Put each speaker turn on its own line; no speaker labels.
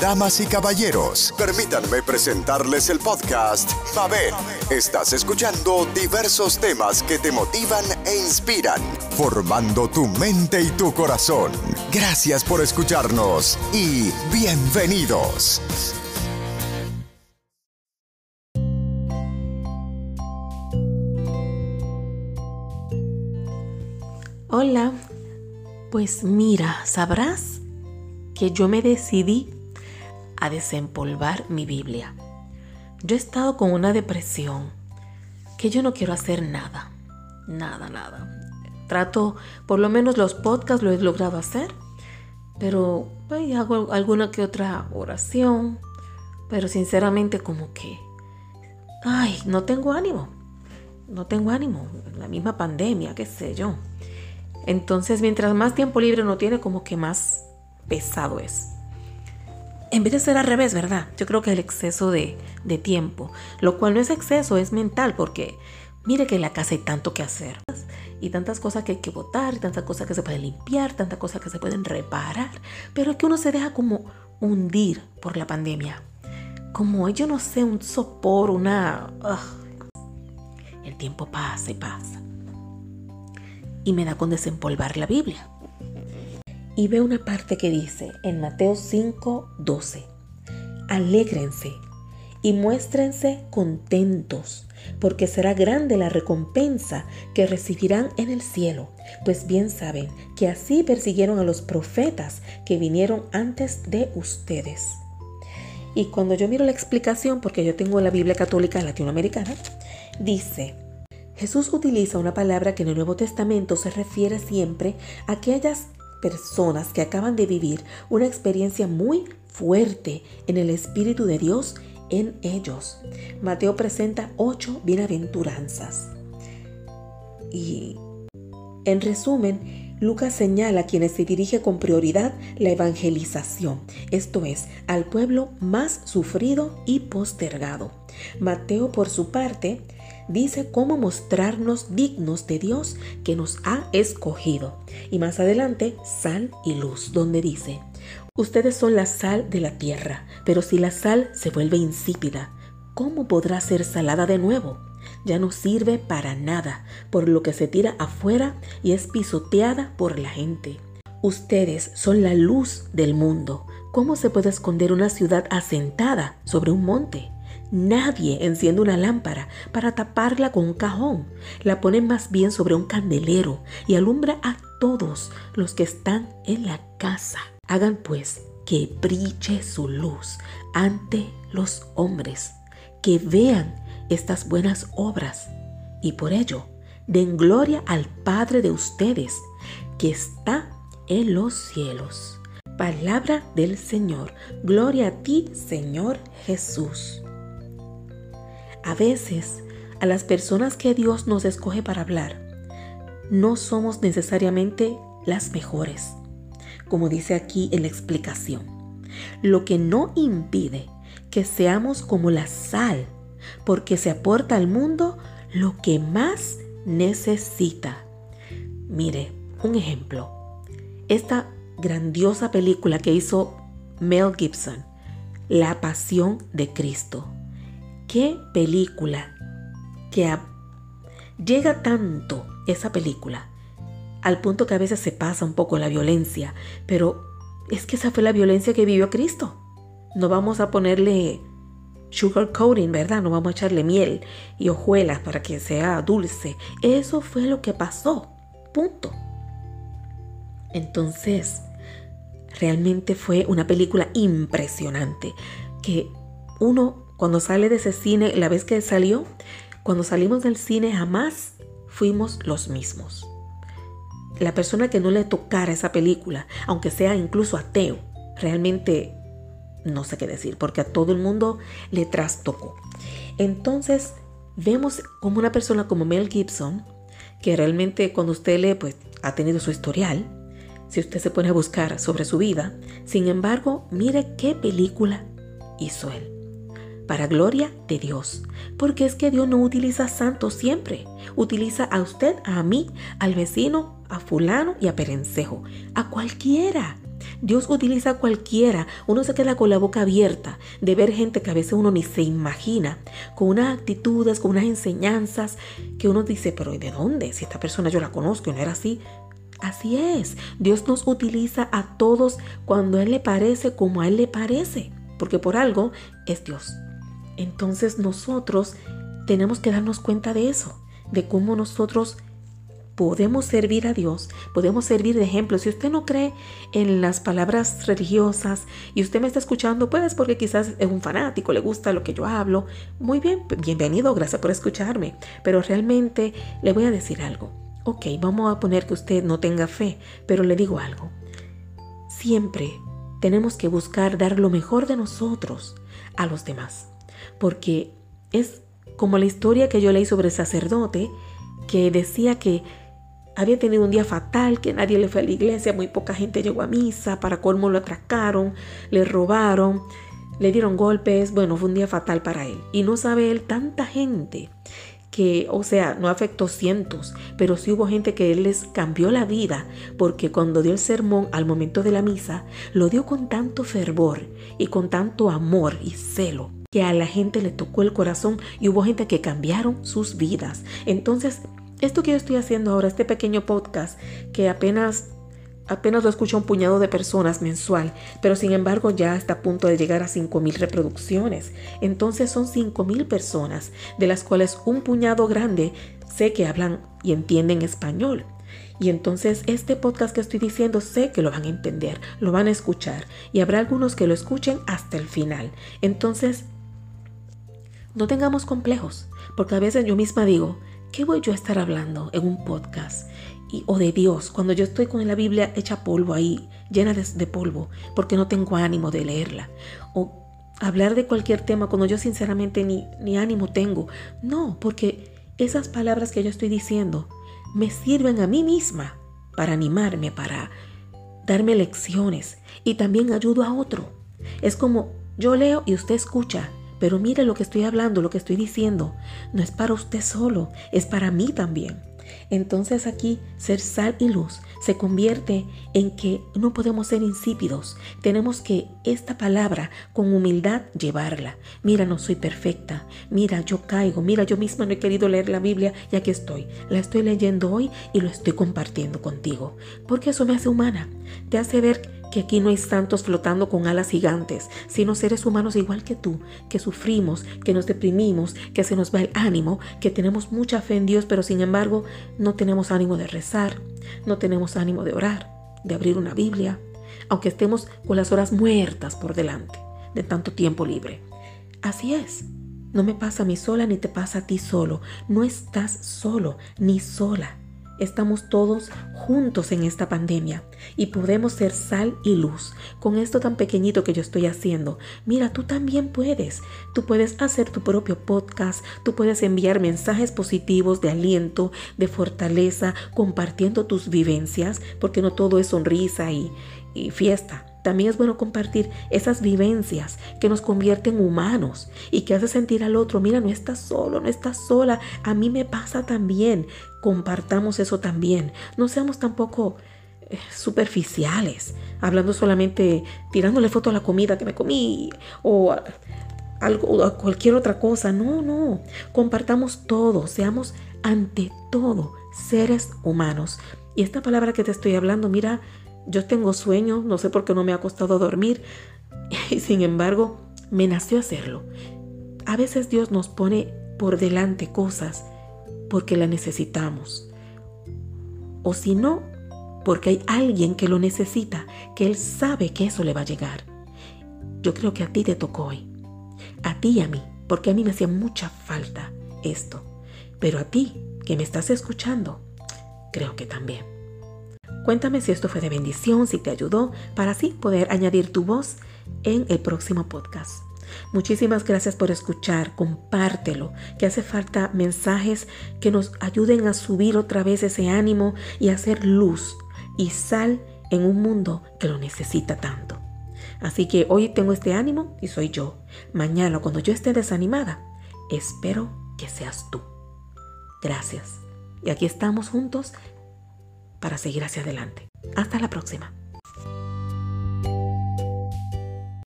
Damas y caballeros, permítanme presentarles el podcast Mabel. Estás escuchando diversos temas que te motivan e inspiran, formando tu mente y tu corazón. Gracias por escucharnos y bienvenidos.
Hola, pues mira, sabrás que yo me decidí a desempolvar mi Biblia. Yo he estado con una depresión que yo no quiero hacer nada, nada, nada. Trato, por lo menos los podcasts lo he logrado hacer, pero pues, hago alguna que otra oración, pero sinceramente como que, ay, no tengo ánimo, no tengo ánimo, la misma pandemia, qué sé yo. Entonces, mientras más tiempo libre uno tiene, como que más pesado es. En vez de ser al revés, ¿verdad? Yo creo que el exceso de, de tiempo, lo cual no es exceso, es mental, porque mire que en la casa hay tanto que hacer y tantas cosas que hay que botar, y tantas cosas que se pueden limpiar, tantas cosas que se pueden reparar, pero es que uno se deja como hundir por la pandemia. Como yo no sé, un sopor, una... El tiempo pasa y pasa y me da con desempolvar la Biblia. Y veo una parte que dice en Mateo 5, 12, alégrense y muéstrense contentos, porque será grande la recompensa que recibirán en el cielo, pues bien saben que así persiguieron a los profetas que vinieron antes de ustedes. Y cuando yo miro la explicación, porque yo tengo la Biblia católica latinoamericana, dice, Jesús utiliza una palabra que en el Nuevo Testamento se refiere siempre a aquellas personas que acaban de vivir una experiencia muy fuerte en el Espíritu de Dios en ellos. Mateo presenta ocho bienaventuranzas. Y en resumen, Lucas señala a quienes se dirige con prioridad la evangelización, esto es, al pueblo más sufrido y postergado. Mateo, por su parte, dice cómo mostrarnos dignos de Dios que nos ha escogido. Y más adelante, sal y luz, donde dice, ustedes son la sal de la tierra, pero si la sal se vuelve insípida, ¿cómo podrá ser salada de nuevo? Ya no sirve para nada, por lo que se tira afuera y es pisoteada por la gente. Ustedes son la luz del mundo. ¿Cómo se puede esconder una ciudad asentada sobre un monte? Nadie enciende una lámpara para taparla con un cajón. La pone más bien sobre un candelero y alumbra a todos los que están en la casa. Hagan pues que brille su luz ante los hombres, que vean estas buenas obras y por ello den gloria al Padre de ustedes que está en los cielos. Palabra del Señor. Gloria a ti, Señor Jesús. A veces, a las personas que Dios nos escoge para hablar, no somos necesariamente las mejores, como dice aquí en la explicación. Lo que no impide que seamos como la sal, porque se aporta al mundo lo que más necesita. Mire, un ejemplo. Esta grandiosa película que hizo Mel Gibson, La Pasión de Cristo qué película que llega tanto esa película al punto que a veces se pasa un poco la violencia, pero es que esa fue la violencia que vivió Cristo. No vamos a ponerle sugar coating, ¿verdad? No vamos a echarle miel y hojuelas para que sea dulce. Eso fue lo que pasó. Punto. Entonces, realmente fue una película impresionante que uno cuando sale de ese cine, la vez que salió, cuando salimos del cine jamás fuimos los mismos. La persona que no le tocara esa película, aunque sea incluso ateo, realmente no sé qué decir, porque a todo el mundo le trastocó. Entonces, vemos como una persona como Mel Gibson, que realmente cuando usted lee, pues ha tenido su historial, si usted se pone a buscar sobre su vida, sin embargo, mire qué película hizo él para gloria de Dios. Porque es que Dios no utiliza santos siempre. Utiliza a usted, a mí, al vecino, a fulano y a perencejo. A cualquiera. Dios utiliza a cualquiera. Uno se queda con la boca abierta de ver gente que a veces uno ni se imagina, con unas actitudes, con unas enseñanzas que uno dice, pero ¿de dónde? Si esta persona yo la conozco y no era así. Así es, Dios nos utiliza a todos cuando Él le parece como a Él le parece, porque por algo es Dios. Entonces nosotros tenemos que darnos cuenta de eso, de cómo nosotros podemos servir a Dios, podemos servir de ejemplo. Si usted no cree en las palabras religiosas y usted me está escuchando, pues porque quizás es un fanático, le gusta lo que yo hablo, muy bien, bienvenido, gracias por escucharme. Pero realmente le voy a decir algo. Ok, vamos a poner que usted no tenga fe, pero le digo algo. Siempre tenemos que buscar dar lo mejor de nosotros a los demás, porque es como la historia que yo leí sobre el sacerdote que decía que había tenido un día fatal, que nadie le fue a la iglesia, muy poca gente llegó a misa, para colmo lo atracaron, le robaron, le dieron golpes, bueno, fue un día fatal para él. Y no sabe él tanta gente que, o sea, no afectó cientos, pero sí hubo gente que él les cambió la vida, porque cuando dio el sermón al momento de la misa, lo dio con tanto fervor y con tanto amor y celo que a la gente le tocó el corazón y hubo gente que cambiaron sus vidas. Entonces, esto que yo estoy haciendo ahora, este pequeño podcast, que apenas apenas lo escucha un puñado de personas mensual, pero sin embargo ya está a punto de llegar a 5.000 reproducciones. Entonces son 5.000 personas, de las cuales un puñado grande sé que hablan y entienden español. Y entonces este podcast que estoy diciendo sé que lo van a entender, lo van a escuchar y habrá algunos que lo escuchen hasta el final. Entonces, no tengamos complejos, porque a veces yo misma digo, ¿qué voy yo a estar hablando en un podcast? Y, o de Dios, cuando yo estoy con la Biblia hecha polvo ahí, llena de, polvo, porque no tengo ánimo de leerla. O hablar de cualquier tema cuando yo sinceramente ni, ni ánimo tengo. No, porque esas palabras que yo estoy diciendo me sirven a mí misma para animarme, para darme lecciones y también ayudo a otro. Es como yo leo y usted escucha pero mire lo que estoy hablando, lo que estoy diciendo. No es para usted solo, es para mí también. Entonces aquí ser sal y luz se convierte en que no podemos ser insípidos. Tenemos que esta palabra con humildad llevarla. Mira, no soy perfecta. Mira, yo caigo. Mira, yo misma no he querido leer la Biblia y aquí estoy. La estoy leyendo hoy y lo estoy compartiendo contigo. Porque eso me hace humana. Te hace ver que aquí no hay santos flotando con alas gigantes, sino seres humanos igual que tú, que sufrimos, que nos deprimimos, que se nos va el ánimo, que tenemos mucha fe en Dios, pero sin embargo no tenemos ánimo de rezar, no tenemos ánimo de orar, de abrir una Biblia, aunque estemos con las horas muertas por delante de tanto tiempo libre. Así es. No me pasa a mí sola ni te pasa a ti solo. No estás solo ni sola. Estamos todos juntos en esta pandemia y podemos ser sal y luz con esto tan pequeñito que yo estoy haciendo. Mira, tú también puedes. Tú puedes hacer tu propio podcast, tú puedes enviar mensajes positivos de aliento, de fortaleza, compartiendo tus vivencias, porque no todo es sonrisa y, y fiesta. También es bueno compartir esas vivencias que nos convierten humanos y que hace sentir al otro, mira, no estás solo, no estás sola, a mí me pasa también. Compartamos eso también. No seamos tampoco eh, superficiales, hablando solamente, tirándole foto a la comida que me comí o algo cualquier otra cosa. No, no. Compartamos todo, seamos ante todo seres humanos. Y esta palabra que te estoy hablando, mira, yo tengo sueño, no sé por qué no me ha costado dormir y sin embargo me nació hacerlo. A veces Dios nos pone por delante cosas porque la necesitamos. O si no, porque hay alguien que lo necesita, que Él sabe que eso le va a llegar. Yo creo que a ti te tocó hoy. A ti y a mí, porque a mí me hacía mucha falta esto. Pero a ti, que me estás escuchando, creo que también. Cuéntame si esto fue de bendición, si te ayudó, para así poder añadir tu voz en el próximo podcast. Muchísimas gracias por escuchar, compártelo, que hace falta mensajes que nos ayuden a subir otra vez ese ánimo y hacer luz y sal en un mundo que lo necesita tanto. Así que hoy tengo este ánimo y soy yo. Mañana cuando yo esté desanimada, espero que seas tú. Gracias. Y aquí estamos juntos para seguir hacia adelante. Hasta la próxima.